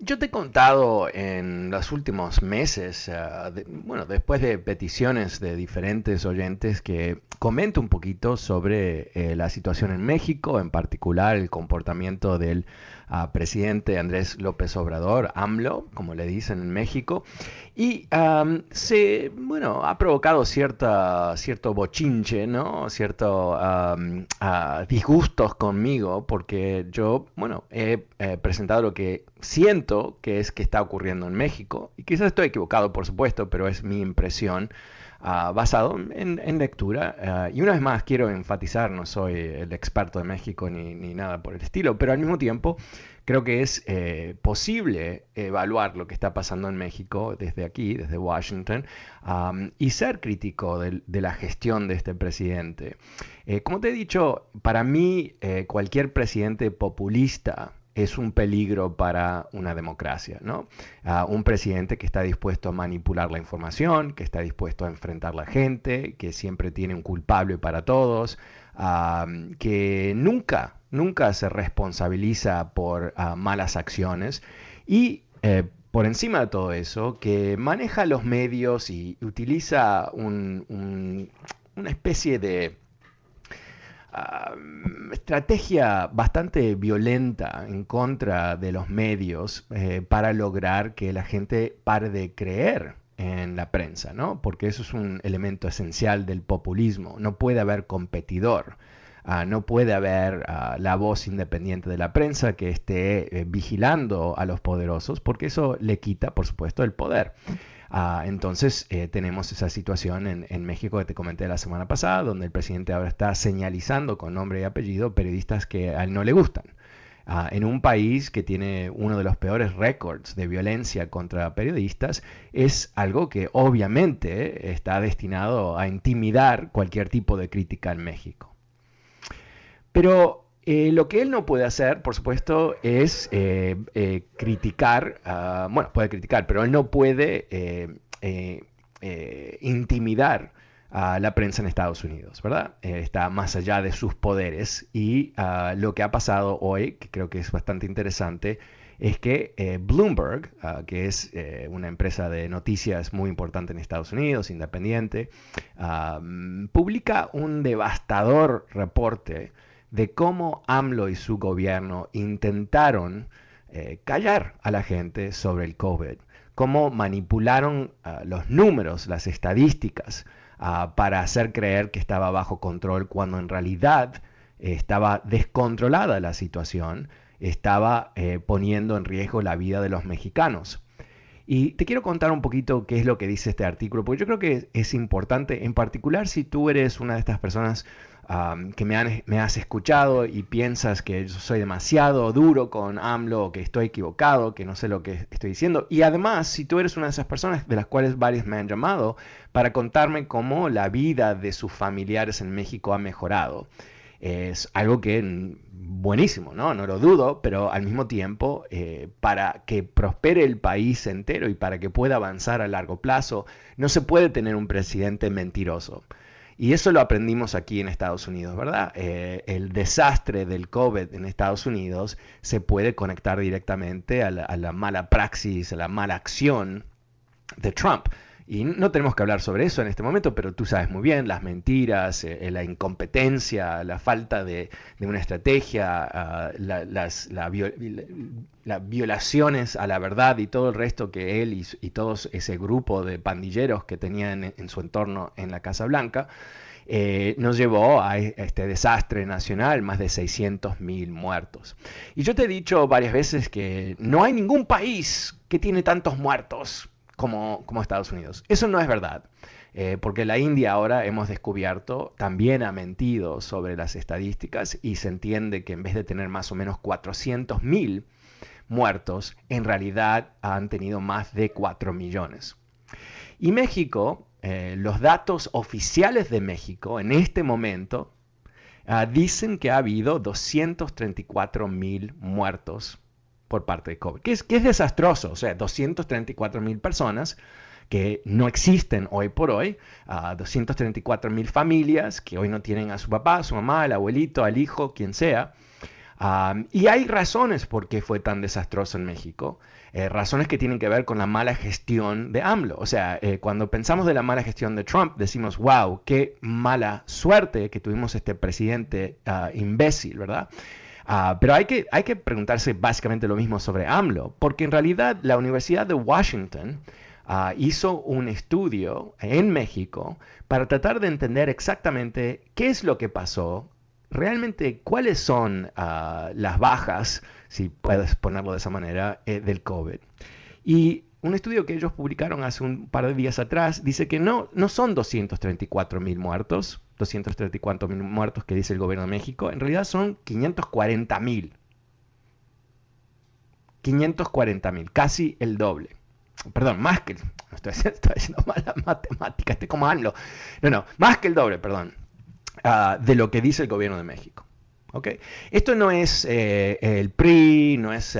yo te he contado en los últimos meses, eh, bueno, después de peticiones de diferentes oyentes, que comento un poquito sobre eh, la situación en México, en particular el comportamiento del ah, presidente Andrés López Obrador, AMLO, como le dicen en México, y se, bueno, ha provocado cierta, cierto bochinche, ¿no? Cierto ah, disgustos conmigo, porque yo, bueno, he eh, presentado lo que siento que es que está ocurriendo en México, y quizás estoy equivocado, por supuesto, pero es mi impresión. Uh, basado en, en lectura. Uh, y una vez más quiero enfatizar, no soy el experto de México ni, ni, nada por el estilo, pero al mismo tiempo creo que es eh, posible evaluar lo que está pasando en México desde aquí, desde Washington, y ser crítico de, la gestión de este presidente. Eh, como te he dicho, para mí eh, cualquier presidente populista es un peligro para una democracia, ¿no? Un presidente que está dispuesto a manipular la información, que está dispuesto a enfrentar a la gente, que siempre tiene un culpable para todos, que nunca nunca se responsabiliza por uh, malas acciones y eh, por encima de todo eso, que maneja los medios y utiliza un, un, una especie de estrategia bastante violenta en contra de los medios eh, para lograr que la gente pare de creer en la prensa, ¿no? Porque eso es un elemento esencial del populismo. No puede haber competidor. Uh, no puede haber uh, la voz independiente de la prensa que esté eh, vigilando a los poderosos, porque eso le quita, por supuesto, el poder. Uh, entonces eh, tenemos esa situación en, en, México que te comenté la semana pasada, donde el presidente ahora está señalizando con nombre y apellido periodistas que a él no le gustan. En un país que tiene uno de los peores récords de violencia contra periodistas, es algo que obviamente está destinado a intimidar cualquier tipo de crítica en México. Pero eh, lo que él no puede hacer, por supuesto, es eh, eh, criticar, uh, bueno, puede criticar, pero él no puede intimidar a la prensa en Estados Unidos, ¿verdad? está más allá de sus poderes y uh, lo que ha pasado hoy, que creo que es bastante interesante, es que Bloomberg, uh, que es una empresa de noticias muy importante en Estados Unidos, independiente, publica un devastador reporte de cómo AMLO y su gobierno intentaron eh, callar a la gente sobre el COVID, cómo manipularon uh, los números, las estadísticas, uh, para hacer creer que estaba bajo control cuando en realidad eh, estaba descontrolada la situación, estaba eh, poniendo en riesgo la vida de los mexicanos. Y te quiero contar un poquito qué es lo que dice este artículo, porque yo creo que es importante, en particular si tú eres una de estas personas que me, has escuchado y piensas que soy demasiado duro con AMLO, que estoy equivocado, que no sé lo que estoy diciendo. Y además, si tú eres una de esas personas de las cuales varios me han llamado para contarme cómo la vida de sus familiares en México ha mejorado. Es algo que buenísimo, ¿no? No lo dudo, pero al mismo tiempo, eh, para que prospere el país entero y para que pueda avanzar a largo plazo, no se puede tener un presidente mentiroso. Y eso lo aprendimos aquí en Estados Unidos, ¿verdad? Eh, el desastre del COVID en Estados Unidos se puede conectar directamente a la mala praxis, a la mala acción de Trump. Y no tenemos que hablar sobre eso en este momento, pero tú sabes muy bien, las mentiras, eh, eh, la incompetencia, la falta de, una estrategia, ah, las violaciones a la verdad y todo el resto que él y, todo ese grupo de pandilleros que tenían en, su entorno en la Casa Blanca, eh, nos llevó a este desastre nacional, más de 600.000 muertos. Y yo te he dicho varias veces que no hay ningún país que tiene tantos muertos como, Estados Unidos. Eso no es verdad. Eh, porque la India ahora hemos descubierto también ha mentido sobre las estadísticas y se entiende que en vez de tener más o menos 400.000 muertos, en realidad han tenido más de 4 millones. Y México, eh, los datos oficiales de México en este momento ah, dicen que ha habido 234.000 muertos por parte de COVID, que es, que es desastroso, o sea, 234 mil personas que no existen hoy por hoy, a 234 mil familias que hoy no tienen a su papá, a su mamá, al abuelito, al hijo, quien sea. y hay razones por qué fue tan desastroso en México. Eh, razones que tienen que ver con la mala gestión de AMLO. O sea, eh, cuando pensamos de la mala gestión de Trump, decimos, wow, qué mala suerte que tuvimos este presidente ah, imbécil, ¿verdad? Ah, pero hay que, hay que preguntarse básicamente lo mismo sobre AMLO, porque en realidad la Universidad de Washington ah, hizo un estudio en México para tratar de entender exactamente qué es lo que pasó, realmente cuáles son ah, las bajas, si puedes ponerlo de esa manera, eh, del COVID. Y un estudio que ellos publicaron hace un par de días atrás dice que no, no son 234 mil muertos, 234 mil muertos que dice el gobierno de México, en realidad son 540 mil. 540 mil, casi el doble. Perdón, más que... Estoy, estoy haciendo mala matemática, estoy como ANLO. No, no, más que el doble, perdón, ah, de lo que dice el gobierno de México. Esto no es eh, el PRI, no es uh,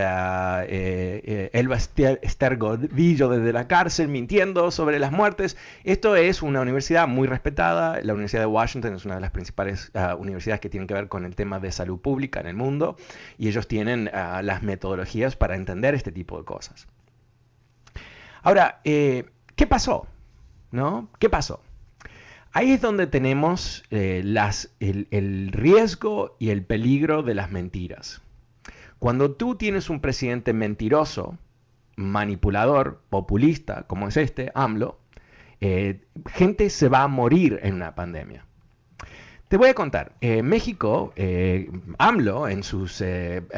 eh, Elba Estergodillo desde la cárcel mintiendo sobre las muertes. Esto es una universidad muy respetada. La Universidad de Washington es una de las principales ah, universidades que tienen que ver con el tema de salud pública en el mundo y ellos tienen ah, las metodologías para entender este tipo de cosas. Ahora, eh, ¿qué pasó? ¿No? ¿Qué pasó? Ahí es donde tenemos eh, el, riesgo y el peligro de las mentiras. Cuando tú tienes un presidente mentiroso, manipulador, populista, como es este, AMLO, eh, gente se va a morir en una pandemia. Te voy a contar, eh, México, AMLO, en sus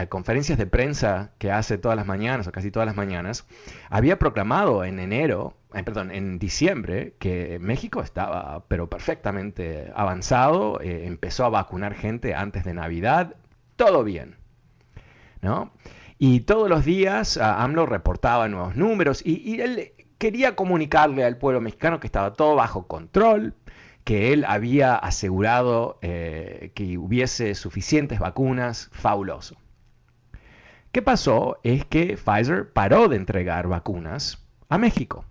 conferencias de prensa que hace todas las mañanas, o casi todas las mañanas, había proclamado en enero, perdón, en diciembre, que México estaba, pero perfectamente avanzado, empezó a vacunar gente antes de Navidad, todo bien, ¿no? Y todos los días AMLO reportaba nuevos números y, y él quería comunicarle al pueblo mexicano que estaba todo bajo control, que él había asegurado eh, que hubiese suficientes vacunas, fabuloso. ¿Qué pasó? Es que Pfizer paró de entregar vacunas a México.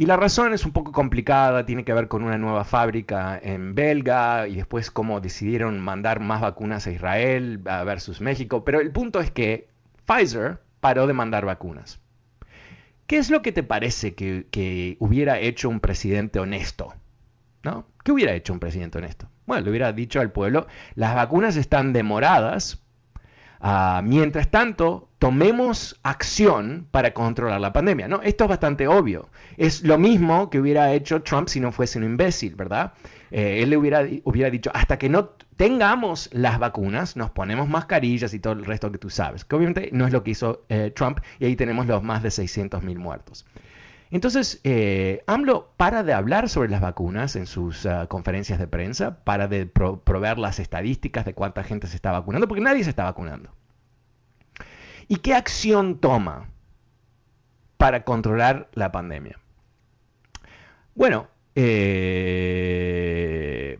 Y la razón es un poco complicada, tiene que ver con una nueva fábrica en Belga y después cómo decidieron mandar más vacunas a Israel versus México. Pero el punto es que Pfizer paró de mandar vacunas. ¿Qué es lo que te parece que, hubiera hecho un presidente honesto? ¿No? ¿Qué hubiera hecho un presidente honesto? Bueno, le hubiera dicho al pueblo, las vacunas están demoradas, ah, mientras tanto, tomemos acción para controlar la pandemia. ¿no? Esto es bastante obvio. Es lo mismo que hubiera hecho Trump si no fuese un imbécil, ¿verdad? Eh, él le hubiera, hubiera dicho, hasta que no tengamos las vacunas, nos ponemos mascarillas y todo el resto que tú sabes. Que obviamente no es lo que hizo eh, Trump y ahí tenemos los más de 600 mil muertos. Entonces, eh, AMLO para de hablar sobre las vacunas en sus ah, conferencias de prensa, para de proveer las estadísticas de cuánta gente se está vacunando, porque nadie se está vacunando. ¿Y qué acción toma para controlar la pandemia? Bueno, eh,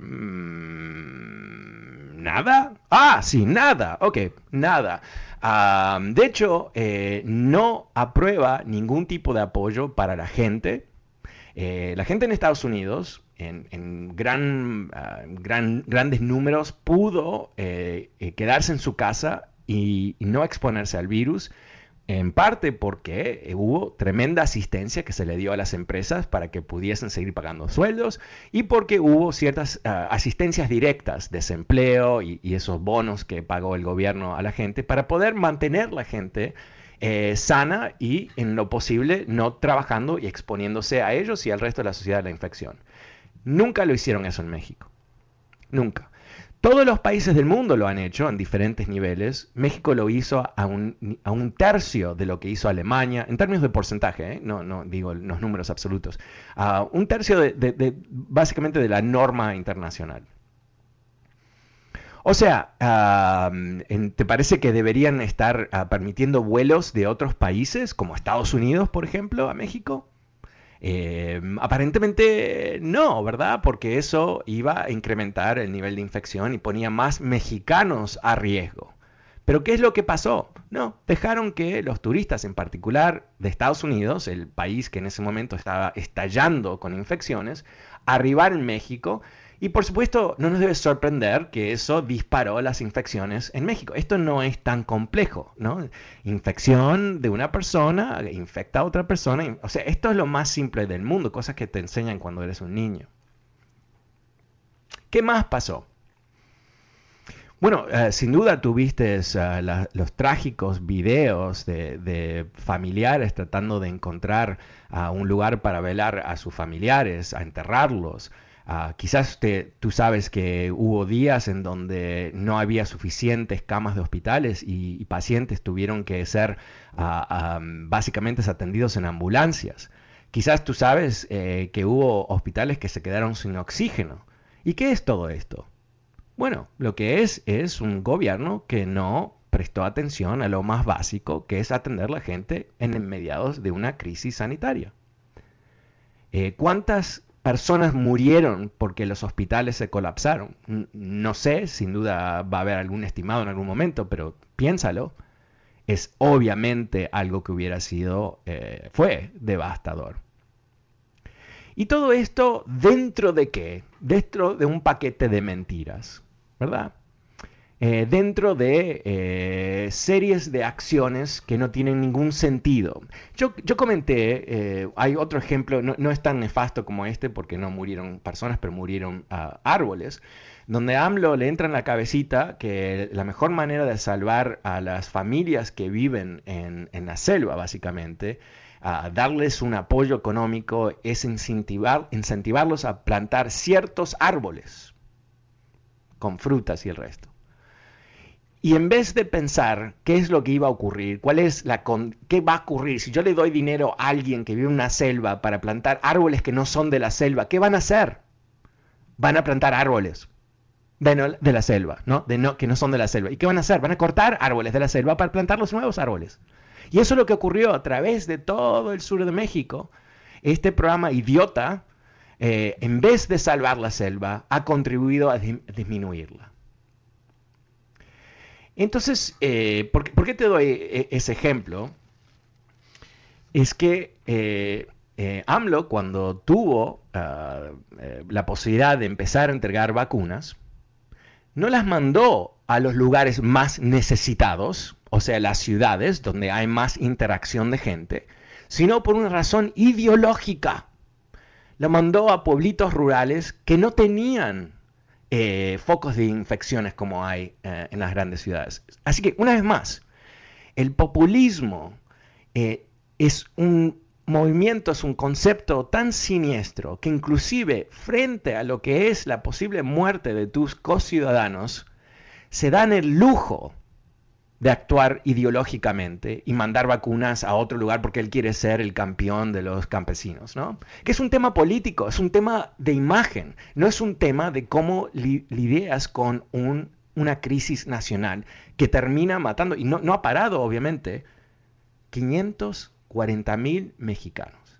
mm, nada, Ah, sí, nada, ok, nada. De hecho, eh, no aprueba ningún tipo de apoyo para la gente. Eh, la gente en Estados Unidos, en, gran, ah, gran, grandes números, pudo eh, quedarse en su casa y no exponerse al virus en parte porque eh, hubo tremenda asistencia que se le dio a las empresas para que pudiesen seguir pagando sueldos y porque hubo ciertas ah, asistencias directas, desempleo y, esos bonos que pagó el gobierno a la gente para poder mantener la gente eh, sana y en lo posible no trabajando y exponiéndose a ellos y al resto de la sociedad a la infección. Nunca lo hicieron eso en México. Nunca. Todos los países del mundo lo han hecho en diferentes niveles. México lo hizo a un, tercio de lo que hizo Alemania, en términos de porcentaje, ¿eh? no, no digo los números absolutos, un tercio de, básicamente de la norma internacional. O sea, ¿te parece que deberían estar ah, permitiendo vuelos de otros países, como Estados Unidos, por ejemplo, a México? Eh, aparentemente no, ¿verdad? Porque eso iba a incrementar el nivel de infección y ponía más mexicanos a riesgo. Pero ¿qué es lo que pasó? No, dejaron que los turistas, en particular de Estados Unidos, el país que en ese momento estaba estallando con infecciones, arribar en México y por supuesto, no nos debe sorprender que eso disparó las infecciones en México. Esto no es tan complejo, ¿no? Infección de una persona infecta a otra persona. O sea, esto es lo más simple del mundo, cosas que te enseñan cuando eres un niño. ¿Qué más pasó? Bueno, eh, sin duda tuviste uh, los trágicos videos de, familiares tratando de encontrar un lugar para velar a sus familiares, a enterrarlos. Ah, quizás tú sabes que hubo días en donde no había suficientes camas de hospitales y, pacientes tuvieron que ser ah, básicamente atendidos en ambulancias. Quizás tú sabes eh, que hubo hospitales que se quedaron sin oxígeno. ¿Y qué es todo esto? Bueno, lo que es es un gobierno que no prestó atención a lo más básico, que es atender a la gente en mediados de una crisis sanitaria. Eh, ¿Cuántas personas murieron porque los hospitales se colapsaron. No sé, sin duda va a haber algún estimado en algún momento, pero piénsalo. Es obviamente algo que hubiera sido, eh, fue devastador. Y todo esto dentro de qué? Dentro de un paquete de mentiras, ¿verdad? Eh, dentro de eh, series de acciones que no tienen ningún sentido. Yo, comenté, eh, hay otro ejemplo, no, es tan nefasto como este porque no murieron personas, pero murieron ah, árboles, donde AMLO le entra en la cabecita que la mejor manera de salvar a las familias que viven en, la selva, básicamente, a darles un apoyo económico es incentivar, incentivarlos a plantar ciertos árboles con frutas y el resto. Y en vez de pensar qué es lo que iba a ocurrir, cuál es la qué va a ocurrir si yo le doy dinero a alguien que vive en una selva para plantar árboles que no son de la selva, ¿qué van a hacer? Van a plantar árboles de, de la selva, ¿no? De no, que no son de la selva. ¿Y qué van a hacer? Van a cortar árboles de la selva para plantar los nuevos árboles. Y eso es lo que ocurrió a través de todo el sur de México. Este programa idiota, eh, en vez de salvar la selva, ha contribuido a disminuirla. Entonces, eh, ¿por, qué te doy eh, ese ejemplo? Es que eh, AMLO, cuando tuvo ah, la posibilidad de empezar a entregar vacunas, no las mandó a los lugares más necesitados, o sea, las ciudades donde hay más interacción de gente, sino por una razón ideológica. La mandó a pueblitos rurales que no tenían eh, focos de infecciones como hay eh, en las grandes ciudades. Así que, una vez más, el populismo eh, es un movimiento, es un concepto tan siniestro que inclusive frente a lo que es la posible muerte de tus co-ciudadanos, se dan el lujo de actuar ideológicamente y mandar vacunas a otro lugar porque él quiere ser el campeón de los campesinos, ¿no? Que es un tema político, es un tema de imagen, no es un tema de cómo lidias con una crisis nacional que termina matando, y no, ha parado obviamente, 540 mil mexicanos.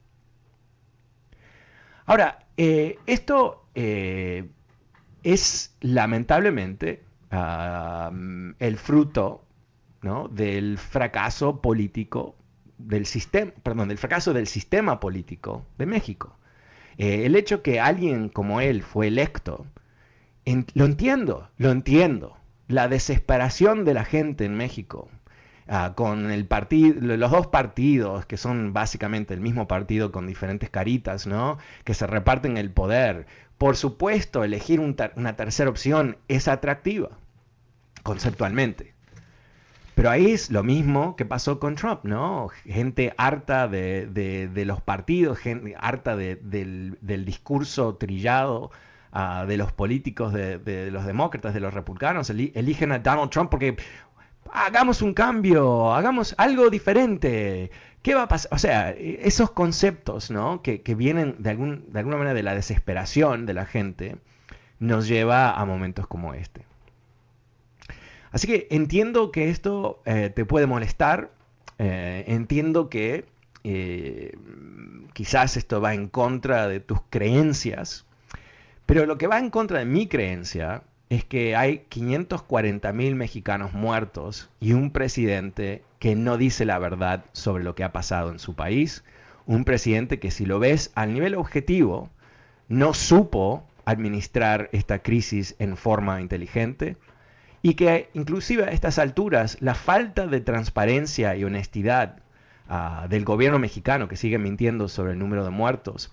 Ahora, eh, esto eh, es lamentablemente el fruto ¿no? del fracaso político del sistema, perdón, del fracaso del sistema político de México. Eh, el hecho que alguien como él fue electo, lo entiendo, lo entiendo. La desesperación de la gente en México, ah, con el partido, los dos partidos que son básicamente el mismo partido con diferentes caritas, ¿no? Que se reparten el poder. Por supuesto, elegir una tercera opción es atractiva, conceptualmente. Pero ahí es lo mismo que pasó con Trump, ¿no? Gente harta de, los partidos, gente harta del, discurso trillado ah, de los políticos, de, los demócratas, de los republicanos, eligen a Donald Trump porque hagamos un cambio, hagamos algo diferente. ¿Qué va a pasar? O sea, esos conceptos, ¿no? Que, vienen de, algún, de alguna manera de la desesperación de la gente, nos lleva a momentos como este. Así que entiendo que esto eh, te puede molestar, eh, entiendo que eh, quizás esto va en contra de tus creencias, pero lo que va en contra de mi creencia es que hay 540 mil mexicanos muertos y un presidente que no dice la verdad sobre lo que ha pasado en su país, un presidente que si lo ves al nivel objetivo, no supo administrar esta crisis en forma inteligente, y que inclusive a estas alturas la falta de transparencia y honestidad ah, del gobierno mexicano que sigue mintiendo sobre el número de muertos.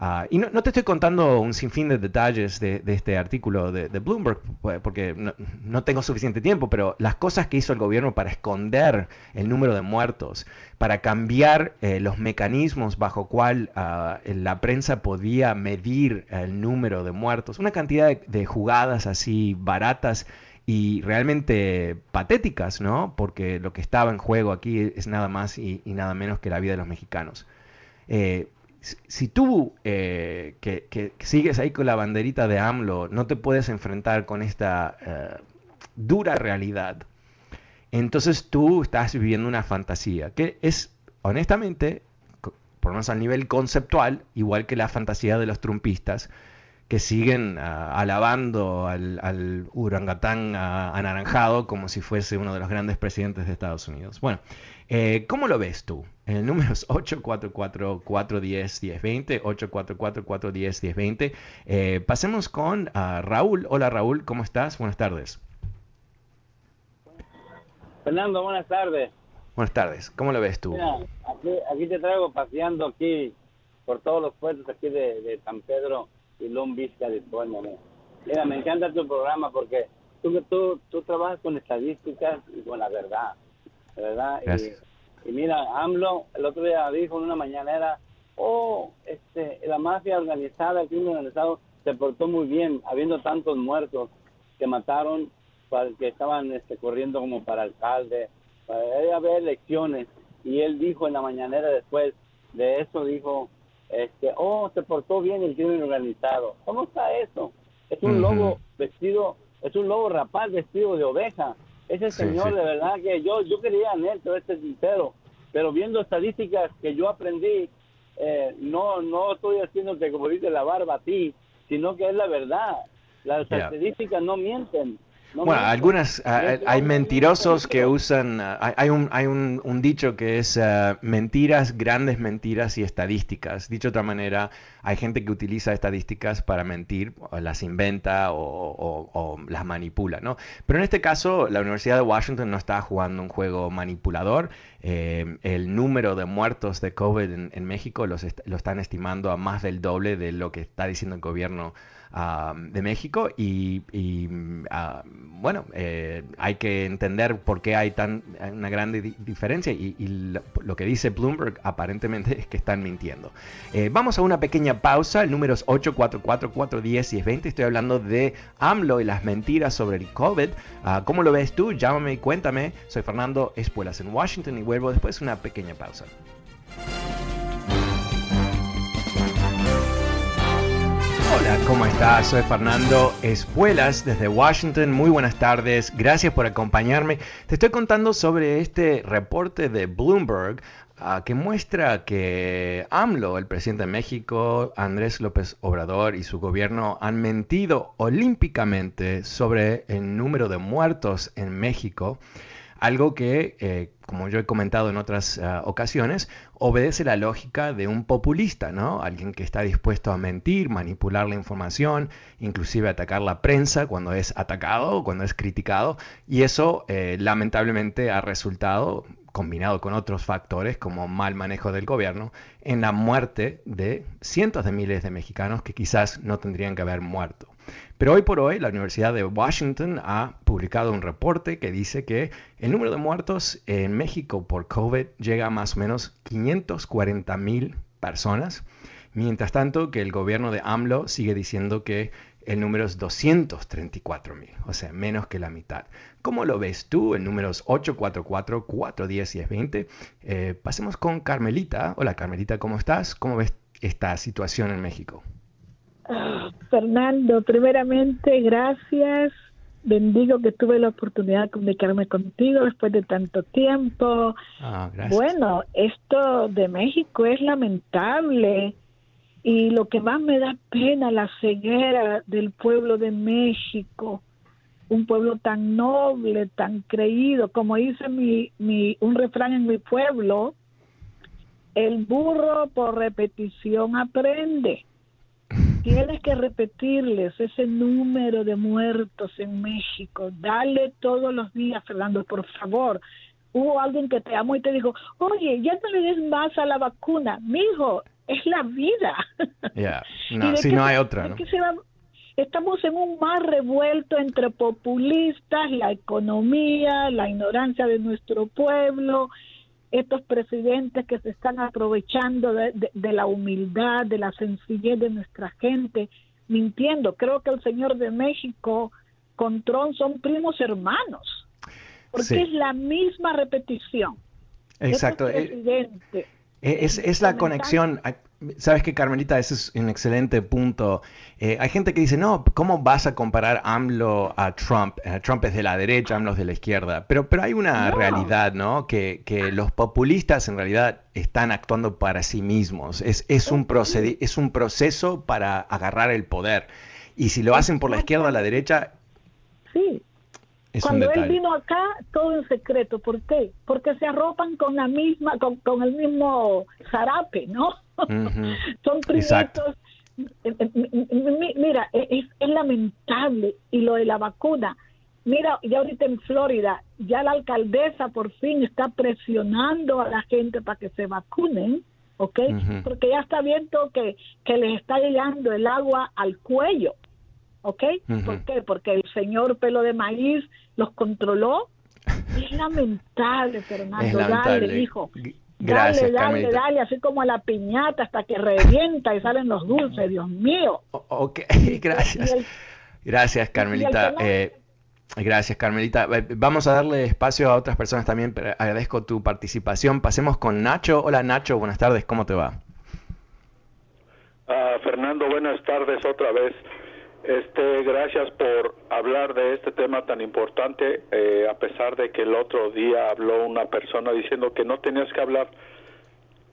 Ah, y no, te estoy contando un sinfín de detalles de, este artículo de, Bloomberg, pues, porque no, tengo suficiente tiempo, pero las cosas que hizo el gobierno para esconder el número de muertos, para cambiar eh, los mecanismos bajo cual ah, la prensa podía medir el número de muertos, una cantidad de jugadas así baratas y realmente patéticas, ¿no? Porque lo que estaba en juego aquí es nada más y, nada menos que la vida de los mexicanos. Eh, si tú eh, que, sigues ahí con la banderita de AMLO no te puedes enfrentar con esta eh, dura realidad, entonces tú estás viviendo una fantasía que es, honestamente, por lo menos a nivel conceptual, igual que la fantasía de los trumpistas, que siguen ah, alabando al, al urangatán ah, anaranjado como si fuese uno de los grandes presidentes de Estados Unidos. Bueno, eh, ¿cómo lo ves tú? El número es 844-410-1020, 844-410-1020. Eh, pasemos con ah, Raúl. Hola Raúl, ¿cómo estás? Buenas tardes. Fernando, buenas tardes. Buenas tardes, ¿cómo lo ves tú? aquí, te traigo paseando aquí por todos los puertos aquí de, de San Pedro y Long Beach, California. Mira, me encanta tu programa porque tú, tú, tú trabajas con estadísticas y con la verdad, ¿verdad? Y, mira, AMLO el otro día dijo en una mañanera, oh, este, la mafia organizada, el crimen organizado se portó muy bien, habiendo tantos muertos que mataron, para, que estaban este, corriendo como para alcalde, para haber elecciones. Y él dijo en la mañanera después de eso, dijo, este, oh, se portó bien el crimen organizado. ¿Cómo está eso? Es un lobo vestido, es un lobo rapaz vestido de oveja. Ese señor, de verdad que yo, yo quería en él, pero este sincero. Pero viendo estadísticas que yo aprendí, eh, no, no estoy haciéndote como dice la barba a ti, sino que es la verdad. Las estadísticas no mienten bueno, algunas, ah, hay mentirosos que usan, ah, hay un, hay un, dicho que es ah, mentiras, grandes mentiras y estadísticas. Dicho de otra manera, hay gente que utiliza estadísticas para mentir, o las inventa o, las manipula, ¿no? Pero en este caso, la Universidad de Washington no está jugando un juego manipulador. Eh, el número de muertos de COVID en, México los lo están estimando a más del doble de lo que está diciendo el gobierno de México y, bueno, eh, hay que entender por qué hay tan una grande diferencia y, lo, que dice Bloomberg aparentemente es que están mintiendo. Eh, vamos a una pequeña pausa, el número es 844-410 y es 20, estoy hablando de AMLO y las mentiras sobre el COVID. Ah, ¿Cómo lo ves tú? Llámame y cuéntame. Soy Fernando Espuelas en Washington y vuelvo después de una pequeña pausa. Hola, ¿cómo estás? Soy Fernando Espuelas desde Washington. Muy buenas tardes. Gracias por acompañarme. Te estoy contando sobre este reporte de Bloomberg uh, que muestra que AMLO, el presidente de México, Andrés López Obrador y su gobierno han mentido olímpicamente sobre el número de muertos en México. Algo que, eh, como yo he comentado en otras uh, ocasiones, obedece la lógica de un populista, ¿no? Alguien que está dispuesto a mentir, manipular la información, inclusive atacar la prensa cuando es atacado, cuando es criticado, y eso eh, lamentablemente ha resultado combinado con otros factores como mal manejo del gobierno, en la muerte de cientos de miles de mexicanos que quizás no tendrían que haber muerto. Pero hoy por hoy la Universidad de Washington ha publicado un reporte que dice que el número de muertos en México por COVID llega a más o menos 540 mil personas, mientras tanto que el gobierno de AMLO sigue diciendo que el número es 234 mil, o sea, menos que la mitad. ¿Cómo lo ves tú? El número es 844-410-1020. Eh, pasemos con Carmelita. Hola Carmelita, ¿cómo estás? ¿Cómo ves esta situación en México? Fernando, primeramente, gracias. Bendigo que tuve la oportunidad de comunicarme contigo después de tanto tiempo. Ah, bueno, esto de México es lamentable y lo que más me da pena, la ceguera del pueblo de México, un pueblo tan noble, tan creído, como dice mi, mi, un refrán en mi pueblo, el burro por repetición aprende. Tienes que repetirles ese número de muertos en México. Dale todos los días, Fernando, por favor. Hubo alguien que te amó y te dijo, oye, ya no le des más a la vacuna. Mijo, es la vida. No, si no hay otra, ¿no? estamos en un mar revuelto entre populistas, la economía, la ignorancia de nuestro pueblo, estos presidentes que se están aprovechando de, la humildad, de la sencillez de nuestra gente, mintiendo. Creo que el señor de México con Trump son primos hermanos, porque es la misma repetición. Exacto. Eh, es, es, la conexión, Sabes que Carmelita, ese es un excelente punto. Eh, hay gente que dice, no, ¿cómo vas a comparar AMLO a Trump? Eh, Trump es de la derecha, AMLO es de la izquierda. Pero, pero hay una realidad, ¿no? Que, que, los populistas en realidad están actuando para sí mismos. Es, es, un es un proceso para agarrar el poder. Y si lo hacen por la izquierda o la derecha... Sí, cuando él vino acá, todo en secreto. ¿Por qué? Porque se arropan con la misma, con, con el mismo zarape, ¿no? Son primitos. Eh, eh, mira, e, es, es, lamentable. Y lo de la vacuna. Mira, ya ahorita en Florida, ya la alcaldesa por fin está presionando a la gente para que se vacunen, ¿ok? Porque ya está viendo que, que les está llegando el agua al cuello. ¿Ok? ¿Por qué? Porque el señor pelo de maíz los controló. Es lamentable, Fernando. Dale, hijo. Gracias, dale, dale, dale, así como a la piñata hasta que revienta y salen los dulces, Dios mío. ok, gracias. gracias, Carmelita. Eh, gracias, Carmelita. Eh, vamos a darle espacio a otras personas también, pero agradezco tu participación. Pasemos con Nacho. Hola, Nacho, buenas tardes, ¿cómo te va? Uh, Fernando, buenas tardes otra vez. Este, gracias por hablar de este tema tan importante, eh, a pesar de que el otro día habló una persona diciendo que no tenías que hablar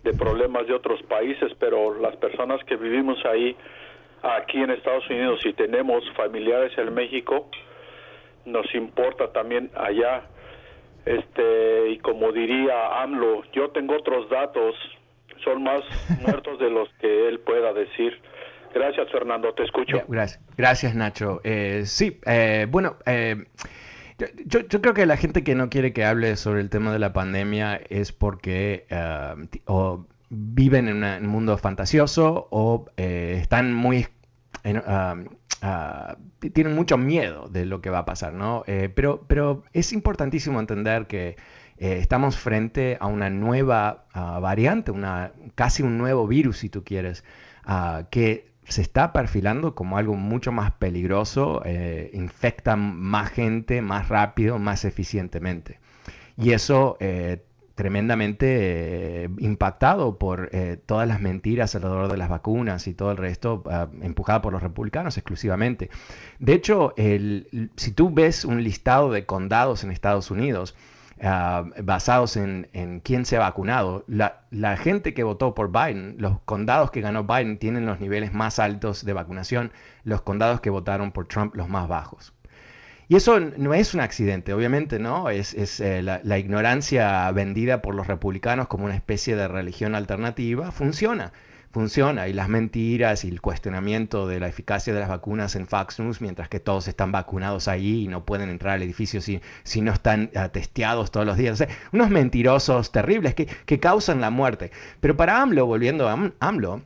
de problemas de otros países, pero las personas que vivimos ahí, aquí en Estados Unidos y tenemos familiares en México, nos importa también allá. Este, y como diría AMLO, yo tengo otros datos, son más muertos de los que él pueda decir. Gracias, Fernando, te escucho. Gracias, gracias Nacho. Eh, sí, eh, bueno, eh, yo, creo que la gente que no quiere que hable sobre el tema de la pandemia es porque o viven en, un mundo fantasioso o están muy... tienen mucho miedo de lo que va a pasar, ¿no? pero, pero es importantísimo entender que estamos frente a una nueva ah, variante, una, casi un nuevo virus, si tú quieres, ah, que se está perfilando como algo mucho más peligroso, eh, infecta más gente más rápido, más eficientemente. Y eso eh, tremendamente impactado por todas las mentiras alrededor de las vacunas y todo el resto, uh, empujada por los republicanos exclusivamente. De hecho, si tú ves un listado de condados en Estados Unidos, Ah, basados en, quién se ha vacunado. La, gente que votó por Biden, los condados que ganó Biden tienen los niveles más altos de vacunación, los condados que votaron por Trump los más bajos. Y eso no es un accidente, obviamente, ¿no? Es, eh, la, ignorancia vendida por los republicanos como una especie de religión alternativa, funciona funciona y las mentiras y el cuestionamiento de la eficacia de las vacunas en Fox News, mientras que todos están vacunados ahí y no pueden entrar al edificio si, si no están uh, testeados todos los días. unos mentirosos terribles que, que, causan la muerte. Pero para AMLO, volviendo a AMLO,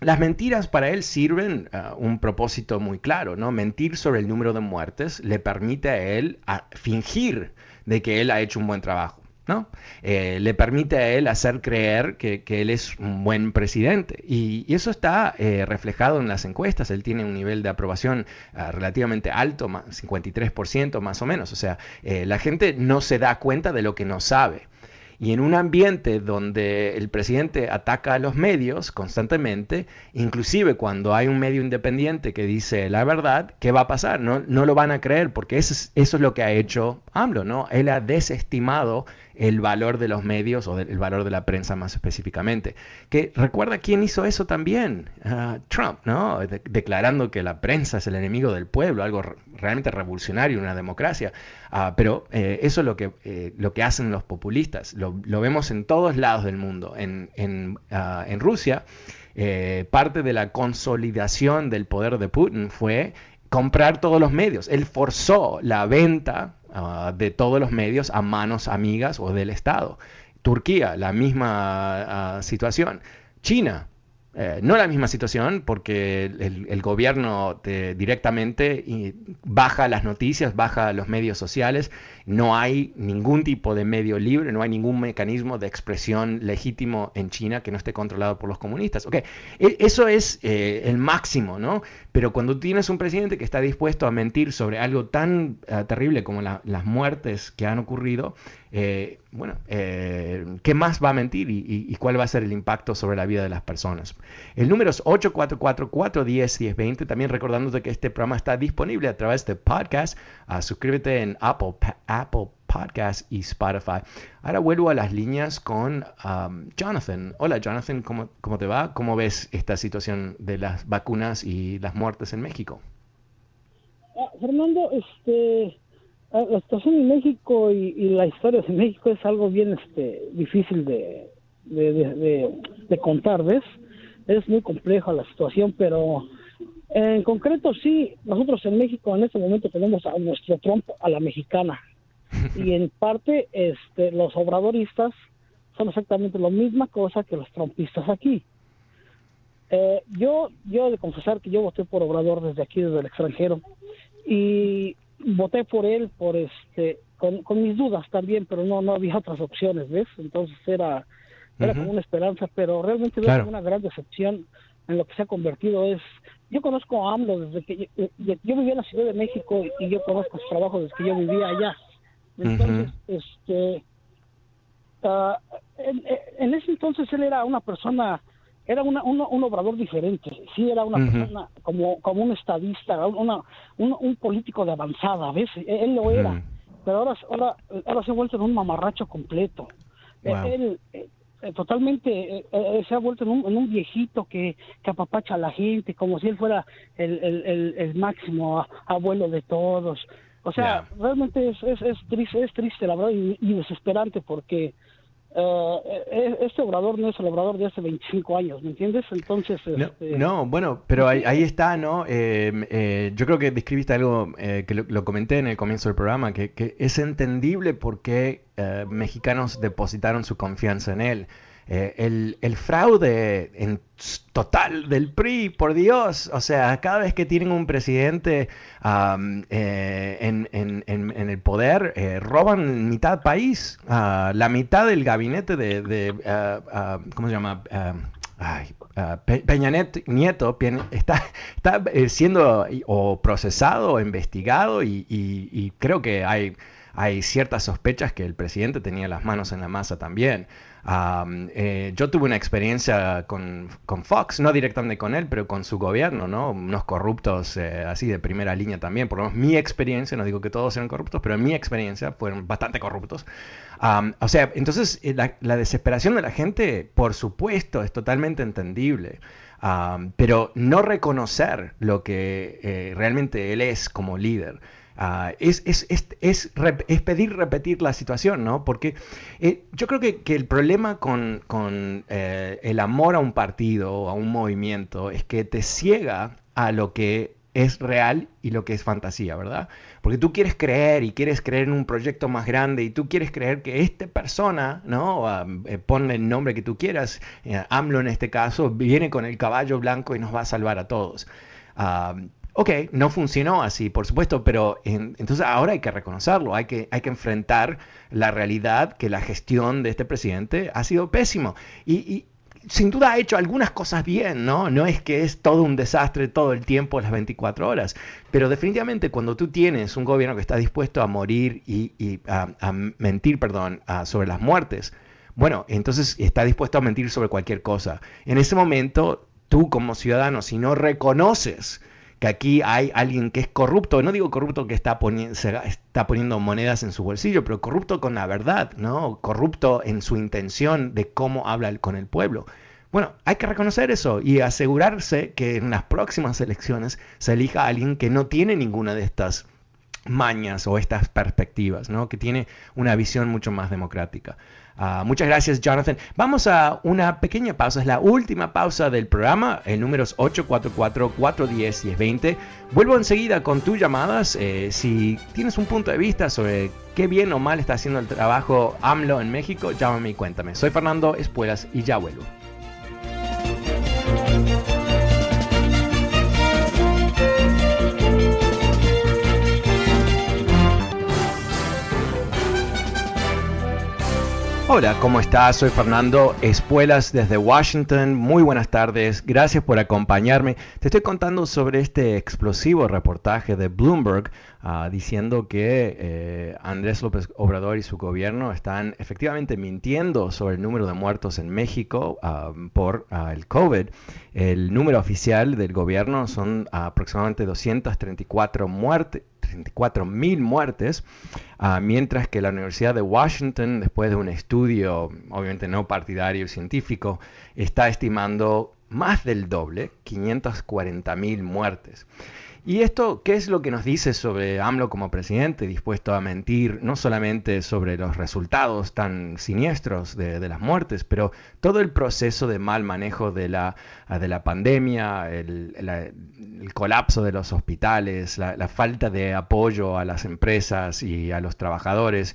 las mentiras para él sirven uh, un propósito muy claro, ¿no? Mentir sobre el número de muertes le permite a él fingir de que él ha hecho un buen trabajo. ¿No? Eh, le permite a él hacer creer que, él es un buen presidente. Y, eso está eh, reflejado en las encuestas. Él tiene un nivel de aprobación ah, relativamente alto, 53% más o menos. O sea, eh, la gente no se da cuenta de lo que no sabe. Y en un ambiente donde el presidente ataca a los medios constantemente, inclusive cuando hay un medio independiente que dice la verdad, ¿qué va a pasar? No, no lo van a creer porque eso es, eso es lo que ha hecho AMLO, ¿no? Él ha desestimado el valor de los medios o el valor de la prensa más específicamente. Que recuerda quién hizo eso también, ah, Trump, ¿no? declarando que la prensa es el enemigo del pueblo, algo realmente revolucionario en una democracia. Ah, pero eh, eso es lo que, eh, lo que hacen los populistas. Lo, vemos en todos lados del mundo. En, en, ah, en Rusia, eh, parte de la consolidación del poder de Putin fue comprar todos los medios. Él forzó la venta Ah, de todos los medios a manos amigas o del Estado. Turquía, la misma ah, situación. China, eh, no la misma situación porque el, gobierno directamente baja las noticias, baja los medios sociales, no hay ningún tipo de medio libre, no hay ningún mecanismo de expresión legítimo en China que no esté controlado por los comunistas. Okay. E, eso es eh, el máximo, ¿no? Pero cuando tienes un presidente que está dispuesto a mentir sobre algo tan eh, terrible como las muertes que han ocurrido, eh, bueno, eh, ¿qué más va a mentir y, cuál va a ser el impacto sobre la vida de las personas? El número es 844-410-1020. También recordándote que este programa está disponible a través de podcast. Uh, suscríbete en Apple, Apple Podcast y Spotify. Ahora vuelvo a las líneas con um, Jonathan. Hola Jonathan, ¿cómo, ¿cómo te va? ¿Cómo ves esta situación de las vacunas y las muertes en México? Ah, Fernando, este Ah, la situación en México y, la historia de México es algo bien este difícil de, de, contar, ¿ves? Es muy compleja la situación, pero en concreto sí, nosotros en México en este momento tenemos a nuestro Trump a la mexicana y en parte este los obradoristas son exactamente la misma cosa que los trumpistas aquí. Eh, yo yo de confesar que yo voté por Obrador desde aquí, desde el extranjero, y voté por él por este con, mis dudas también pero no no había otras opciones ves entonces era era como una esperanza pero realmente una gran decepción en lo que se ha convertido. Es yo conozco a AMLO desde que yo, vivía en la Ciudad de México y yo conozco su trabajo desde que yo vivía allá entonces este ah, en ese entonces él era una persona era una, un obrador diferente, sí era una persona como, como un estadista, una, un, político de avanzada, ¿ves? E, él lo era, pero ahora, ahora, ahora se ha vuelto en un mamarracho completo. E, él eh, eh, totalmente eh, se ha vuelto en un, en un viejito que, que, apapacha a la gente, como si él fuera el, el, el, máximo abuelo de todos. O sea, realmente es, es, es, triste, es triste, la verdad, y desesperante porque uh, este obrador no es el obrador de hace 25 años, ¿me entiendes? Entonces... No, este, bueno, pero ahí, ahí está, ¿no? Em, eh, yo creo que describiste algo eh, que lo, comenté en el comienzo del programa, que, que es entendible por qué eh, mexicanos depositaron su confianza en él. Eh, el, el, fraude en total del PRI, por Dios, o sea, cada vez que tienen un presidente eh, en, en, en, el poder, eh, roban mitad país, uh, la mitad del gabinete de, de uh, ¿cómo se llama? Ay, Peña Nieto está, está siendo o procesado o investigado y, y, y creo que hay hay ciertas sospechas que el presidente tenía las manos en la masa también. Eh, yo tuve una experiencia con, Fox, no directamente con él, pero con su gobierno, ¿no? Unos corruptos eh, así de primera línea también, por lo menos mi experiencia, no digo que todos eran corruptos, pero en mi experiencia fueron bastante corruptos. o sea, entonces eh, la, desesperación de la gente, por supuesto, es totalmente entendible. pero no reconocer lo que realmente él es como líder. Ah, es, es, es, es, pedir repetir la situación, ¿no? Porque eh, yo creo que, que, el problema con, con eh, el amor a un partido o a un movimiento es que te ciega a lo que es real y lo que es fantasía, ¿verdad? Porque tú quieres creer y quieres creer en un proyecto más grande y tú quieres creer que esta persona, ¿no? Uh, ponle el nombre que tú quieras, AMLO en este caso, viene con el caballo blanco y nos va a salvar a todos. Ah, Ok, no funcionó así, por supuesto, pero entonces ahora hay que reconocerlo, hay que, enfrentar la realidad que la gestión de este presidente ha sido pésimo. Y, sin duda ha hecho algunas cosas bien, ¿no? No es que es todo un desastre todo el tiempo, las 24 horas, pero definitivamente cuando tú tienes un gobierno que está dispuesto a morir y, a, mentir, perdón, sobre las muertes, bueno, entonces está dispuesto a mentir sobre cualquier cosa. En ese momento, tú como ciudadano, si no reconoces, que aquí hay alguien que es corrupto, no digo corrupto que está, está poniendo monedas en su bolsillo, pero corrupto con la verdad, ¿no? Corrupto en su intención de cómo habla con el pueblo. Bueno, hay que reconocer eso y asegurarse que en las próximas elecciones se elija alguien que no tiene ninguna de estas mañas o estas perspectivas, ¿no? que tiene una visión mucho más democrática. Ah, muchas gracias, Jonathan. Vamos a una pequeña pausa. Es la última pausa del programa. El número es 844-410-1020. Vuelvo enseguida con tus llamadas. Eh, si tienes un punto de vista sobre qué bien o mal está haciendo el trabajo AMLO en México, llámame y cuéntame. Soy Fernando Espuelas y ya vuelvo. Hola, ¿cómo estás? Soy Fernando Espuelas desde Washington. Muy buenas tardes. Gracias por acompañarme. Te estoy contando sobre este explosivo reportaje de Bloomberg ah, diciendo que eh, Andrés López Obrador y su gobierno están efectivamente mintiendo sobre el número de muertos en México ah, por ah, el COVID. El número oficial del gobierno son aproximadamente 234 muertes 34 mil muertes, ah, mientras que la Universidad de Washington, después de un estudio, obviamente no partidario científico, está estimando más del doble, 540 mil muertes. ¿Y esto qué es lo que nos dice sobre AMLO como presidente, dispuesto a mentir no solamente sobre los resultados tan siniestros de, las muertes, pero todo el proceso de mal manejo de la, de la pandemia, el, colapso de los hospitales, la, falta de apoyo a las empresas y a los trabajadores,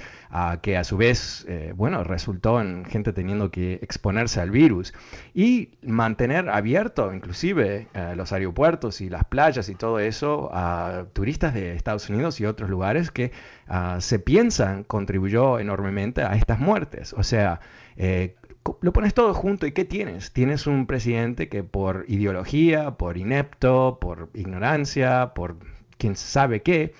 que a su vez, eh, bueno, resultó en gente teniendo que exponerse al virus, y mantener abierto inclusive eh, los aeropuertos y las playas y todo eso a turistas de Estados Unidos y otros lugares que ah, se piensan contribuyó enormemente a estas muertes. O sea, eh, lo pones todo junto y ¿qué tienes? Tienes un presidente que por ideología, por inepto, por ignorancia, por quién sabe qué,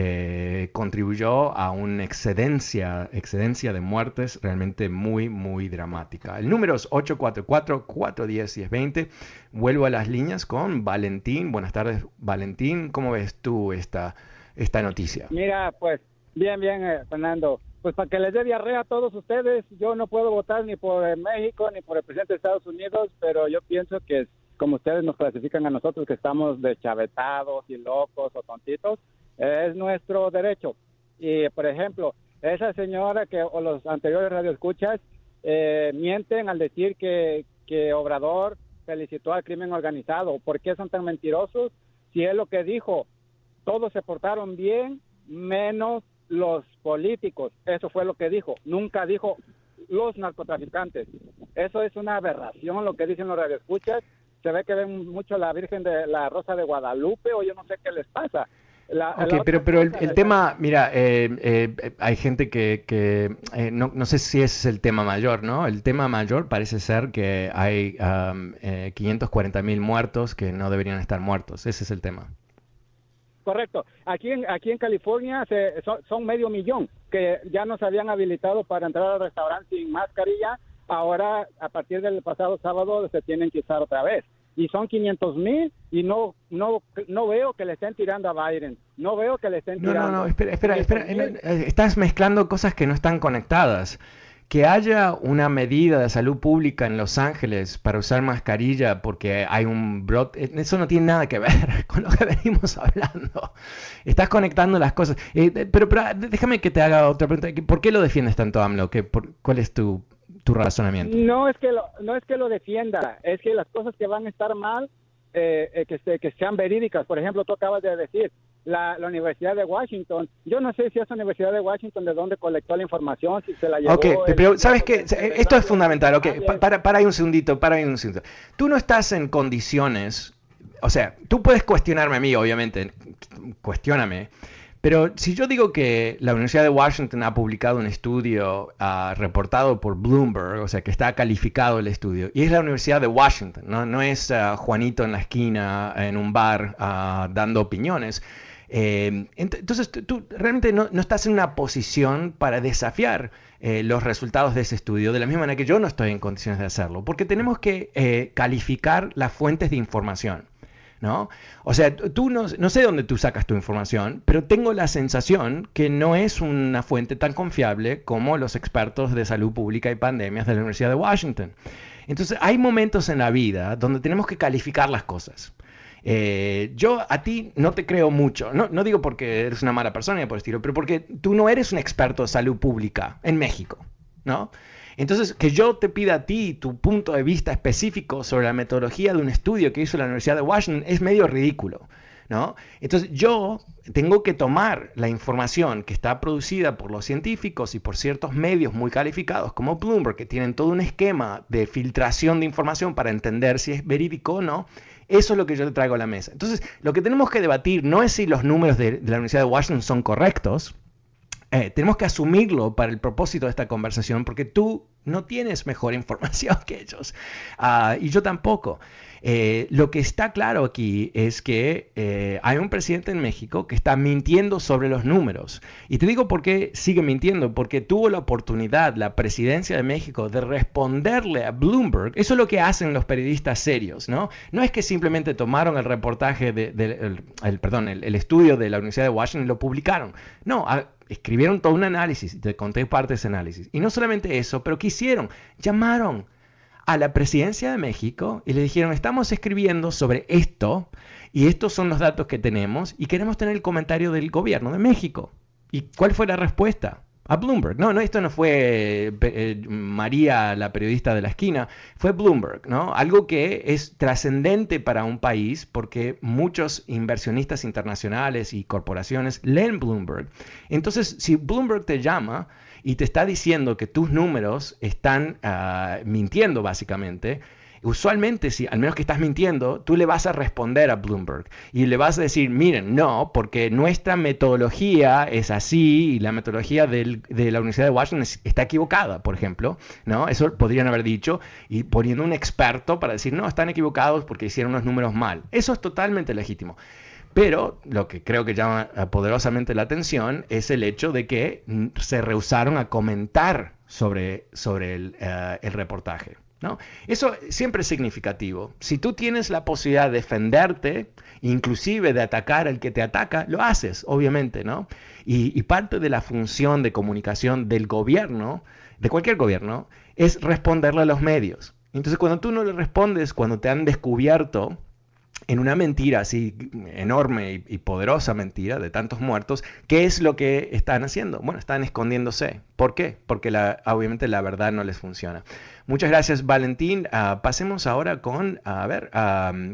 eh, contribuyó a una excedencia, excedencia de muertes realmente muy, muy dramática. El número es 844-410-1020. Vuelvo a las líneas con Valentín. Buenas tardes, Valentín. ¿Cómo ves tú esta, esta noticia? Mira, pues bien, bien, eh, Fernando. Pues para que les dé diarrea a todos ustedes, yo no puedo votar ni por México ni por el presidente de Estados Unidos, pero yo pienso que como ustedes nos clasifican a nosotros que estamos deschavetados y locos o tontitos, es nuestro derecho. Y, por ejemplo, esa señora que o los anteriores radioescuchas eh, mienten al decir que, que Obrador felicitó al crimen organizado. ¿Por qué son tan mentirosos? Si es lo que dijo, todos se portaron bien, menos los políticos. Eso fue lo que dijo. Nunca dijo los narcotraficantes. Eso es una aberración lo que dicen los radioescuchas. Se ve que ven mucho la Virgen de la Rosa de Guadalupe o yo no sé qué les pasa ok, pero, pero el, tema, mira, eh, eh, hay gente que, que eh, no, no, sé si ese es el tema mayor, ¿no? El tema mayor parece ser que hay 540 mil muertos que no deberían estar muertos. Ese es el tema. Correcto. Aquí en, aquí en California se, son, medio millón que ya nos habían habilitado para entrar al restaurante sin mascarilla. Ahora, a partir del pasado sábado, se tienen que usar otra vez. Y son 500 mil y no, no, no veo que le estén tirando a Biden. No veo que le estén tirando. No, no, no, espera, espera, espera. Eh, estás mezclando cosas que no están conectadas que haya una medida de salud pública en Los Ángeles para usar mascarilla porque hay un brote, eh, eso no tiene nada que ver con lo que venimos hablando. Estás conectando las cosas. Eh, pero, déjame que te haga otra pregunta. ¿Por qué lo defiendes tanto, AMLO? ¿Qué, ¿Cuál es tu, tu razonamiento? No es, que lo, no es que lo defienda, es que las cosas que van a estar mal, eh, que, que sean verídicas. Por ejemplo, tú acabas de decir, la, Universidad de Washington. Yo no sé si es la Universidad de Washington de dónde colectó la información, si se la llevó. Ok, pero ¿sabes qué? Esto es fundamental. Ok, para, para ahí un segundito, para ahí un segundito. Tú no estás en condiciones, o sea, tú puedes cuestionarme a mí, obviamente, cuestióname. Pero si yo digo que la Universidad de Washington ha publicado un estudio uh, reportado por Bloomberg, o sea, que está calificado el estudio, y es la Universidad de Washington, no, es uh, Juanito en la esquina, en un bar, uh, dando opiniones, eh, entonces, tú realmente no, estás en una posición para desafiar eh, los resultados de ese estudio, de la misma manera que yo no estoy en condiciones de hacerlo, porque tenemos que eh, calificar las fuentes de información. ¿No? O sea, tú no, no, sé dónde tú sacas tu información, pero tengo la sensación que no es una fuente tan confiable como los expertos de salud pública y pandemias de la Universidad de Washington. Entonces, hay momentos en la vida donde tenemos que calificar las cosas. Eh, yo a ti no te creo mucho, no, no digo porque eres una mala persona y por el estilo, pero porque tú no eres un experto de salud pública en México, ¿no? Entonces, que yo te pida a ti tu punto de vista específico sobre la metodología de un estudio que hizo la Universidad de Washington es medio ridículo. ¿No? Entonces yo tengo que tomar la información que está producida por los científicos y por ciertos medios muy calificados como Bloomberg, que tienen todo un esquema de filtración de información para entender si es verídico o no, eso es lo que yo te traigo a la mesa. Entonces, lo que tenemos que debatir no es si los números de, la Universidad de Washington son correctos, eh, tenemos que asumirlo para el propósito de esta conversación porque tú no tienes mejor información que ellos ah, y yo tampoco. Eh, lo que está claro aquí es que eh, hay un presidente en México que está mintiendo sobre los números. Y te digo por qué sigue mintiendo, porque tuvo la oportunidad, la presidencia de México, de responderle a Bloomberg. Eso es lo que hacen los periodistas serios, ¿no? No es que simplemente tomaron el reportaje, de, el, perdón, el, estudio de la Universidad de Washington y lo publicaron. No, escribieron todo un análisis, te conté parte de ese análisis. Y no solamente eso, pero ¿qué hicieron? Llamaron a la presidencia de México y le dijeron, estamos escribiendo sobre esto y estos son los datos que tenemos y queremos tener el comentario del gobierno de México. ¿Y cuál fue la respuesta? A Bloomberg. No, no, esto no fue eh, María, la periodista de la esquina, fue Bloomberg, ¿no? Algo que es trascendente para un país porque muchos inversionistas internacionales y corporaciones leen Bloomberg. Entonces, si Bloomberg te llama, y te está diciendo que tus números están ah, mintiendo básicamente, usualmente, si al menos que estás mintiendo, tú le vas a responder a Bloomberg y le vas a decir, miren, no, porque nuestra metodología es así y la metodología de la Universidad de Washington está equivocada, por ejemplo, ¿no? Eso podrían haber dicho y poniendo un experto para decir, no, están equivocados porque hicieron unos números mal. Eso es totalmente legítimo. Pero lo que creo que llama eh, poderosamente la atención es el hecho de que mm, se rehusaron a comentar sobre, sobre el, eh, el reportaje. ¿No? Eso siempre es significativo. Si tú tienes la posibilidad de defenderte, inclusive de atacar al que te ataca, lo haces, obviamente, ¿no? Y, y, parte de la función de comunicación del gobierno, de cualquier gobierno, es responderle a los medios. Entonces, cuando tú no le respondes, cuando te han descubierto en una mentira así enorme y, poderosa mentira de tantos muertos, ¿qué es lo que están haciendo? Bueno, están escondiéndose. ¿Por qué? Porque la, obviamente la verdad no les funciona. Muchas gracias, Valentín. Ah, pasemos ahora con, a ver,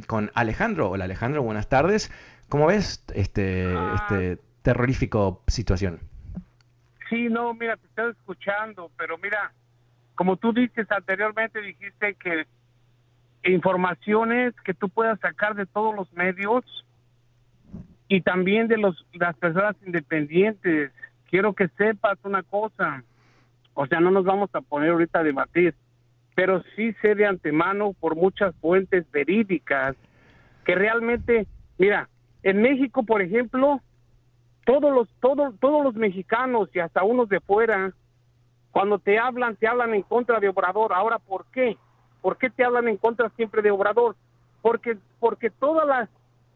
con Alejandro. Hola, Alejandro, buenas tardes. ¿Cómo ves este, este terrorífico situación? Sí, no, mira, te estoy escuchando, pero mira, como tú dices anteriormente, dijiste que informaciones que tú puedas sacar de todos los medios y también de los las personas independientes. Quiero que sepas una cosa, o sea, no nos vamos a poner ahorita a debatir, pero sí sé de antemano por muchas fuentes verídicas que realmente, mira, En México, por ejemplo, todos los, todos, todos los mexicanos y hasta unos de fuera, cuando te hablan, te hablan en contra de Obrador. Ahora, ¿por qué? ¿Por qué te hablan en contra siempre de Obrador? Porque, porque todas las,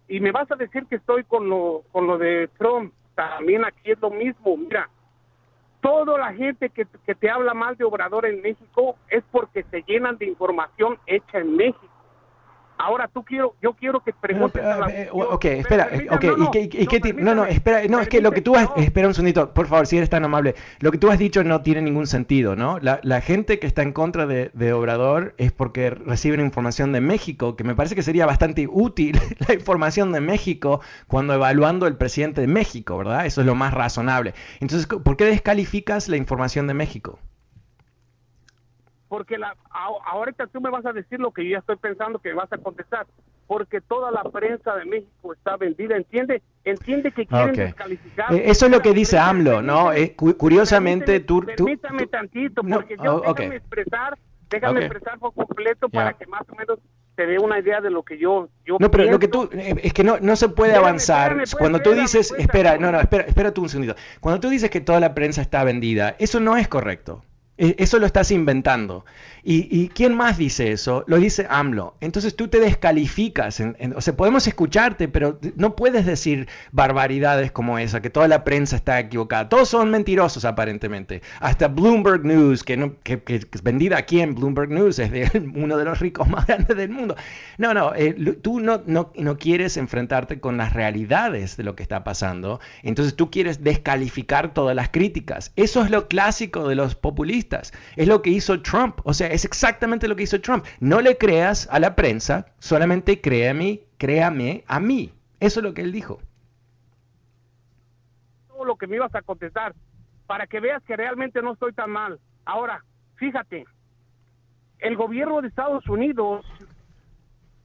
y me vas a decir que estoy con lo, con lo de Trump, también aquí es lo mismo, mira, toda la gente que, que te habla mal de Obrador en México es porque se llenan de información hecha en México. Ahora tú quiero, yo quiero que preguntes. No, eh, ok, espera, ok, no, ¿y qué, no, no, espera, no, es que lo que tú has, espera un segundito, por favor, si eres tan amable, lo que tú has dicho no tiene ningún sentido, ¿no? La, la gente que está en contra de, de, Obrador es porque reciben información de México, que me parece que sería bastante útil la información de México cuando evaluando el presidente de México, ¿verdad? Eso es lo más razonable. Entonces, ¿por qué descalificas la información de México? Porque la, ahorita tú me vas a decir lo que yo ya estoy pensando que me vas a contestar, porque toda la prensa de México está vendida, ¿entiende? Entiende que quieren descalificar. Eh, eso es lo que dice AMLO, ¿no? Eh, curiosamente tú, Permítame tantito, porque yo oh, déjame expresar, déjame expresar por completo para que más o menos te dé una idea de lo que yo, yo No, pero lo que tú, eh, es que no, no se puede avanzar. Cuando tú dices, espera, no, no, espera, espera tú un segundito. Cuando tú dices que toda la prensa está vendida, eso no es correcto. E, eso lo estás inventando. ¿Y, quién más dice eso? Lo dice AMLO. Entonces tú te descalificas. o sea, podemos escucharte, pero no puedes decir barbaridades como esa, que toda la prensa está equivocada. Todos son mentirosos aparentemente. Hasta Bloomberg News, que, es vendida aquí en Bloomberg News, es de uno de los ricos más grandes del mundo. No, no, eh, tú no, no, no quieres enfrentarte con las realidades de lo que está pasando. Entonces tú quieres descalificar todas las críticas. Eso es lo clásico de los populistas. Es lo que hizo Trump. O sea, es exactamente lo que hizo Trump. No le creas a la prensa, solamente créame, créame a mí. Eso es lo que él dijo. Todo lo que me ibas a contestar, para que veas que realmente no estoy tan mal. Ahora, fíjate, el gobierno de Estados Unidos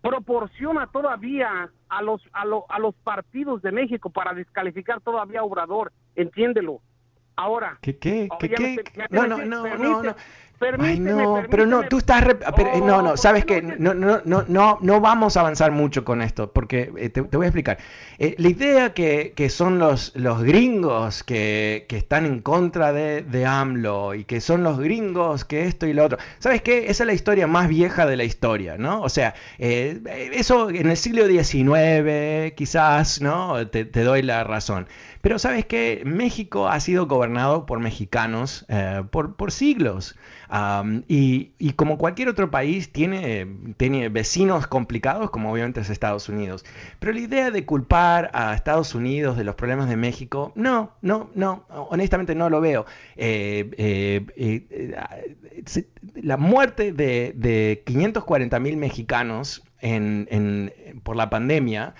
proporciona todavía a los a, a los partidos de México para descalificar todavía a Obrador, entiéndelo. Ahora, ¿qué qué? ¿Qué, qué? No, no, no, no, no. Ay, no, pero no, tú estás... no, no, sabes que no, no, no, no, no vamos a avanzar mucho con esto, porque eh, te, voy a explicar. Eh, la idea que, que, son los, los gringos que, que están en contra de, de, AMLO y que son los gringos que esto y lo otro, ¿sabes qué? Esa es la historia más vieja de la historia, ¿no? O sea, eh, eso en el siglo XIX quizás, ¿no? Te, te doy la razón. Pero sabes que México ha sido gobernado por mexicanos por, por siglos y, como cualquier otro país, tiene, tiene vecinos complicados, como obviamente es Estados Unidos. Pero la idea de culpar a Estados Unidos de los problemas de México, no, no, no, honestamente no lo veo. Eh, eh, eh, la muerte de, de 540 mil mexicanos por la pandemia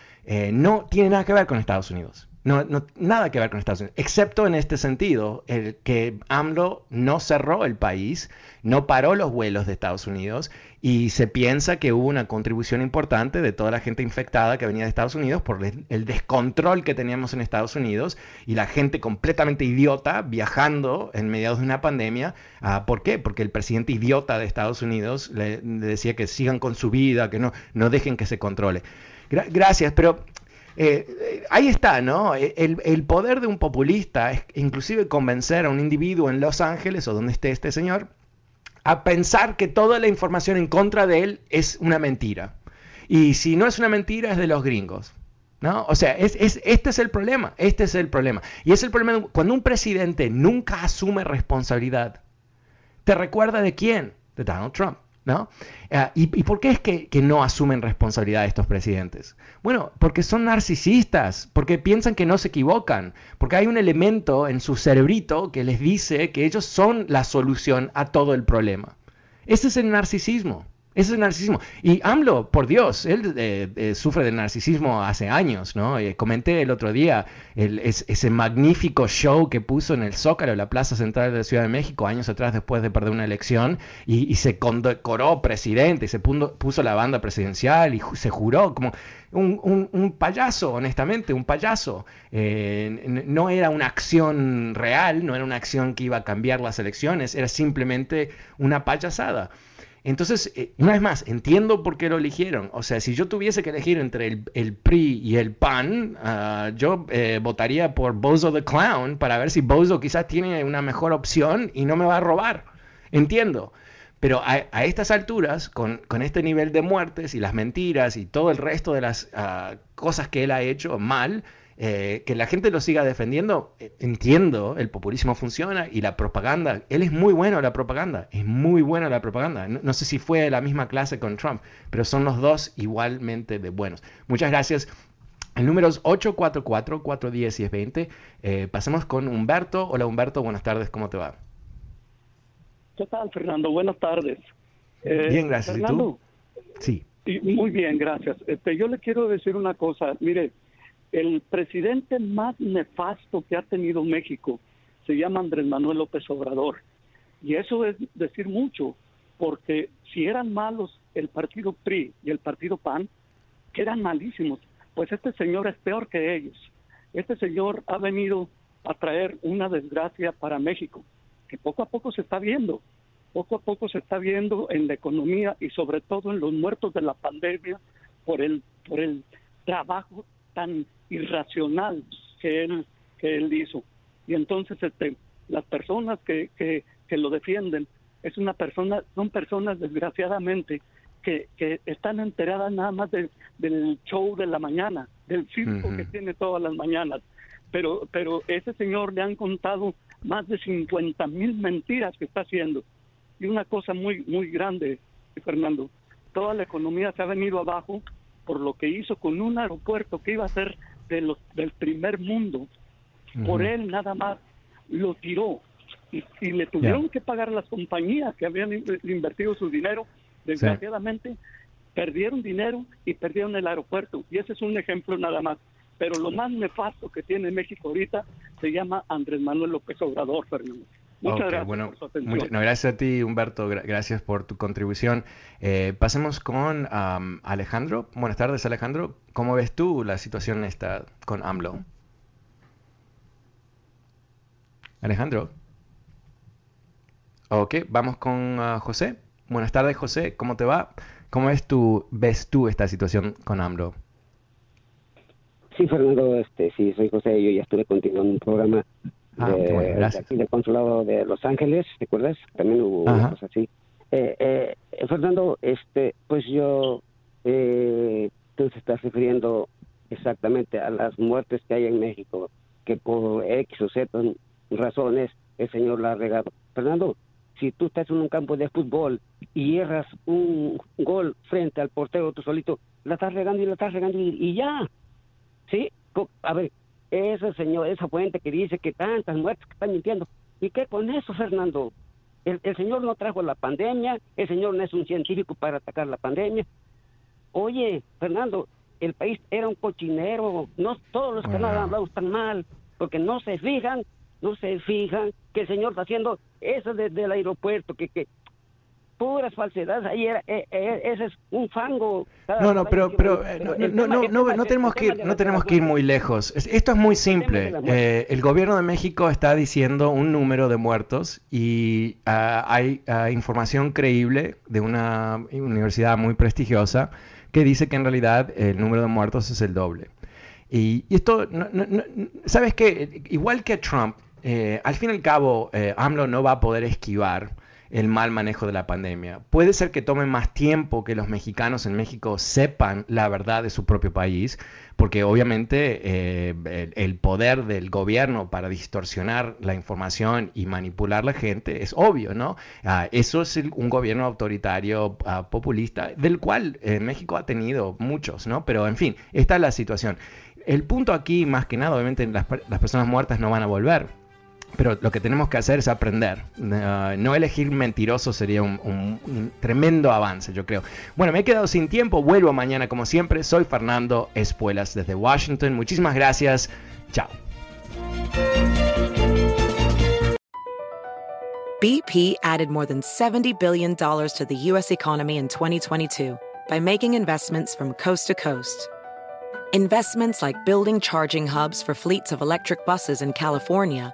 no tiene nada que ver con Estados Unidos. No, no, nada que ver con Estados Unidos, excepto en este sentido, el que AMLO no cerró el país, no paró los vuelos de Estados Unidos y se piensa que hubo una contribución importante de toda la gente infectada que venía de Estados Unidos por el descontrol que teníamos en Estados Unidos y la gente completamente idiota viajando en mediados de una pandemia. Ah, ¿Por qué? Porque el presidente idiota de Estados Unidos le, decía que sigan con su vida, que no, no dejen que se controle. gracias, pero eh, eh, ahí está, ¿no? Eh, el, poder de un populista es inclusive convencer a un individuo en Los Ángeles o donde esté este señor a pensar que toda la información en contra de él es una mentira. Y si no es una mentira, es de los gringos. ¿No? O sea, es, este es el problema, este es el problema. Y es el problema cuando un presidente nunca asume responsabilidad. ¿Te recuerda de quién? De Donald Trump. ¿No? Ah, ¿y, por qué es que, no asumen responsabilidad estos presidentes? Bueno, porque son narcisistas, porque piensan que no se equivocan, porque hay un elemento en su cerebrito que les dice que ellos son la solución a todo el problema. Ese es el narcisismo. Ese es narcisismo. Y AMLO, por Dios, él eh, eh, sufre de narcisismo hace años, ¿no? Eh, comenté el otro día ese magnífico show que puso en el Zócalo, la Plaza Central de la Ciudad de México, años atrás después de perder una elección, y, se condecoró presidente, y se puso la banda presidencial y se juró como un, payaso, honestamente, un payaso. no era una acción real, no era una acción que iba a cambiar las elecciones, era simplemente una payasada. Entonces, eh, una vez más, entiendo por qué lo eligieron. O sea, si yo tuviese que elegir entre el, PRI y el PAN, ah, yo eh, votaría por Bozo the Clown para ver si Bozo quizás tiene una mejor opción y no me va a robar. Entiendo. Pero a, estas alturas, con, este nivel de muertes y las mentiras y todo el resto de las ah, cosas que él ha hecho mal, eh, que la gente lo siga defendiendo, eh, entiendo, el populismo funciona y la propaganda, él es muy bueno la propaganda, es muy bueno la propaganda. No, sé si fue de la misma clase con Trump, pero son los dos igualmente de buenos. Muchas gracias. El número es 844-410-1020. Eh, pasemos con Humberto. Hola Humberto, buenas tardes, ¿cómo te va? ¿Qué tal, Fernando? Buenas tardes. Eh, bien, gracias. ¿Y tú? Sí. muy bien, gracias. Este, yo le quiero decir una cosa. Mire, el presidente más nefasto que ha tenido México se llama Andrés Manuel López Obrador. Y eso es decir mucho, porque si eran malos el partido PRI y el partido PAN, que eran malísimos, pues este señor es peor que ellos. Este señor ha venido a traer una desgracia para México, que poco a poco se está viendo, poco a poco se está viendo en la economía y sobre todo en los muertos de la pandemia por el, por el trabajo tan irracional que él, que él hizo. Y entonces este, las personas que, que, que lo defienden es una persona, son personas desgraciadamente que, que están enteradas nada más del show de la mañana, del circo que tiene todas las mañanas. Pero, pero ese señor le han contado más de 50 mil mentiras que está haciendo. Y una cosa muy, muy grande, Fernando, toda la economía se ha venido abajo por lo que hizo con un aeropuerto que iba a ser de los, del primer mundo. Por él nada más lo tiró y, le tuvieron que pagar las compañías que habían invertido su dinero. Desgraciadamente perdieron dinero y perdieron el aeropuerto. Y ese es un ejemplo nada más. Pero lo más nefasto que tiene México ahorita se llama Andrés Manuel López Obrador, Fernando. Muchas gracias bueno, por su atención. no, gracias a ti, Humberto. gracias por tu contribución. Eh, pasemos con Alejandro. Buenas tardes, Alejandro. ¿Cómo ves tú la situación esta con AMLO? Alejandro. Ok, vamos con ah, José. Buenas tardes, José. ¿Cómo te va? ¿Cómo ves tú, ves tú esta situación con AMLO? Sí, Fernando, este, sí, soy José. Yo ya estuve contigo en un programa Ah, de, aquí del consulado de Los Ángeles, ¿te acuerdas? También hubo cosas así. Eh, eh, Fernando, este, pues yo, eh, tú te estás refiriendo exactamente a las muertes que hay en México, que por X o Z razones el señor la ha regado. Fernando, si tú estás en un campo de fútbol y erras un gol frente al portero tú solito, la estás regando y la estás regando y, y ya. ¿Sí? A ver, ese señor, esa fuente que dice que tantas muertes que están mintiendo. ¿Y qué con eso, Fernando? El, señor no trajo la pandemia, el señor no es un científico para atacar la pandemia. Oye, Fernando, el país era un cochinero, no todos los no han hablado están mal, porque no se fijan, no se fijan que el señor está haciendo eso desde el aeropuerto, que, que puras falsedades. Ahí era, eh, eh, ese es un fango. No, no, pero, pero, eh, no, no, no, no, tenemos que ir, no tenemos que ir muy lejos. Esto es muy simple. el gobierno de México está diciendo un número de muertos y ah, hay ah, información creíble de una universidad muy prestigiosa que dice que en realidad el número de muertos es el doble. Y, esto, ¿sabes qué? Igual que Trump, al fin y al cabo, AMLO no va a poder esquivar el mal manejo de la pandemia. Puede ser que tome más tiempo que los mexicanos en México sepan la verdad de su propio país, porque obviamente eh, el, poder del gobierno para distorsionar la información y manipular la gente es obvio, ¿no? Ah, eso es un gobierno autoritario ah, populista, del cual eh, México ha tenido muchos, ¿no? Pero en fin, esta es la situación. El punto aquí, más que nada, obviamente las personas muertas no van a volver pero lo que tenemos que hacer es aprender. Uh, no elegir mentiroso sería un, tremendo avance, yo creo. Bueno, me he quedado sin tiempo. Vuelvo mañana como siempre. Soy Fernando Espuelas desde Washington. Muchísimas gracias. Chao. BP added more than $70 billion to the U.S. economy in 2022 by making investments from coast to coast. Investments like building charging hubs for fleets of electric buses in California